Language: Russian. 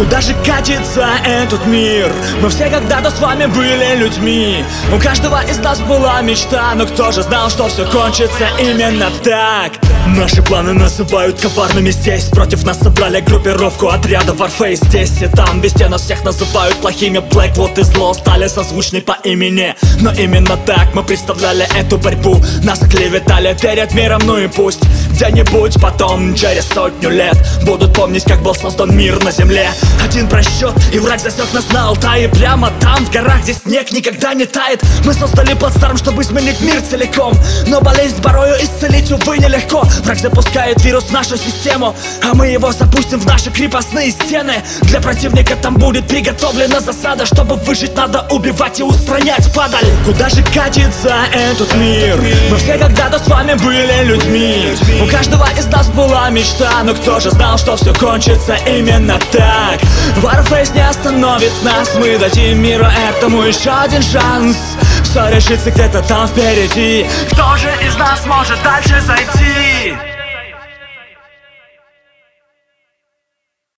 Куда же катится этот мир? Мы все когда-то с вами были людьми. У каждого из нас была мечта Но кто же знал, что все кончится именно так? Наши планы называют коварными здесь. Против нас собрали группировку отряда Warface Здесь и там, везде нас всех называют плохими. Blackwood и зло стали созвучны по имени. Но именно так мы представляли эту борьбу. Нас оклеветали перед миром, ну и пусть. Где-нибудь потом, через сотню лет Будут помнить, как был создан мир на земле Один просчет, и враг засек нас на Алтае. Прямо там, в горах, где снег никогда не тает. Мы создали плацдарм, чтобы изменить мир целиком. Но болезнь порою исцелить, увы, нелегко. Враг запускает вирус в нашу систему А мы его запустим в наши крепостные стены. Для противника там будет приготовлена засада Чтобы выжить, надо убивать и устранять падаль. Куда же катится этот мир? Мы все когда-то с вами были людьми. У каждого из нас была мечта Но кто же знал, что все кончится именно так? Warface не остановит нас. Мы дадим миру этому еще один шанс. Все решится где-то там впереди? Кто же из нас может дальше зайти?